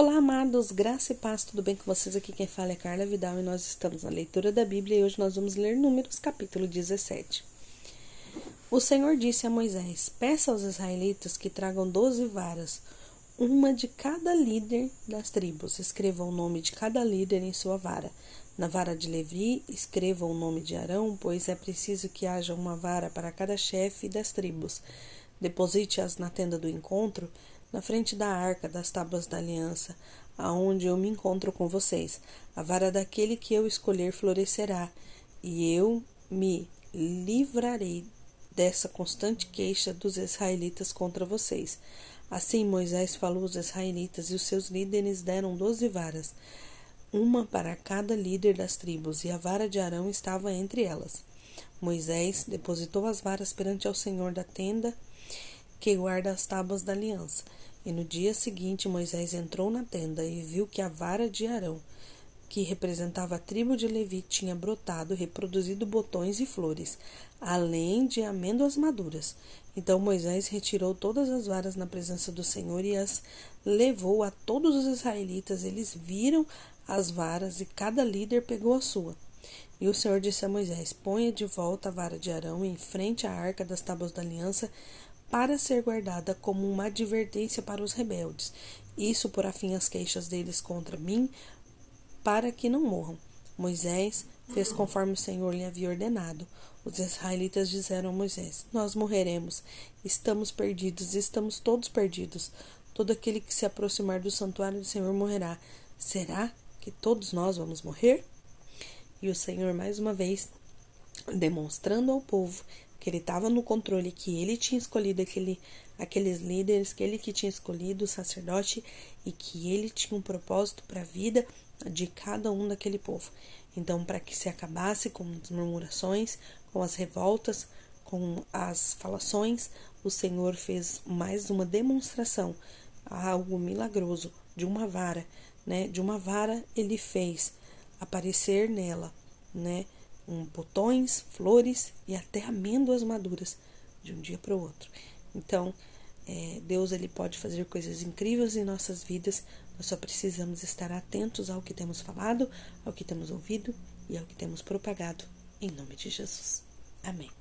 Olá, amados, graça e paz, tudo bem com vocês? Aqui quem fala é Carla Vidal e nós estamos na leitura da Bíblia e hoje nós vamos ler Números, capítulo 17. O Senhor disse a Moisés: Peça aos israelitas que tragam doze varas, uma de cada líder das tribos. Escreva o nome de cada líder em sua vara. Na vara de Levi, escreva o nome de Arão, pois é preciso que haja uma vara para cada chefe das tribos. Deposite-as na tenda do encontro na frente da arca das tábuas da aliança, aonde eu me encontro com vocês. A vara daquele que eu escolher florescerá, e eu me livrarei dessa constante queixa dos israelitas contra vocês. Assim Moisés falou aos israelitas, e os seus líderes deram doze varas, uma para cada líder das tribos, e a vara de Arão estava entre elas. Moisés depositou as varas perante ao Senhor da tenda que guarda as tábuas da aliança. E no dia seguinte Moisés entrou na tenda e viu que a vara de Arão, que representava a tribo de Levi, tinha brotado, reproduzido botões e flores, além de amêndoas maduras. Então Moisés retirou todas as varas na presença do Senhor e as levou a todos os israelitas. Eles viram as varas e cada líder pegou a sua. E o Senhor disse a Moisés: Ponha de volta a vara de Arão em frente à arca das tábuas da aliança, para ser guardada como uma advertência para os rebeldes. Isso por afim as queixas deles contra mim, para que não morram. Moisés fez conforme o Senhor lhe havia ordenado. Os israelitas disseram a Moisés: Nós morreremos, estamos perdidos, estamos todos perdidos. Todo aquele que se aproximar do santuário do Senhor morrerá. Será que todos nós vamos morrer? E o Senhor, mais uma vez, demonstrando ao povo que ele estava no controle, que ele tinha escolhido aquele, aqueles líderes, que ele que tinha escolhido o sacerdote e que ele tinha um propósito para a vida de cada um daquele povo. Então, para que se acabasse com as murmurações, com as revoltas, com as falações, o Senhor fez mais uma demonstração, algo milagroso, de uma vara, né? De uma vara ele fez aparecer nela, né? Um botões, flores e até amêndoas maduras de um dia para o outro. Então, é, Deus ele pode fazer coisas incríveis em nossas vidas. Nós só precisamos estar atentos ao que temos falado, ao que temos ouvido e ao que temos propagado. Em nome de Jesus. Amém.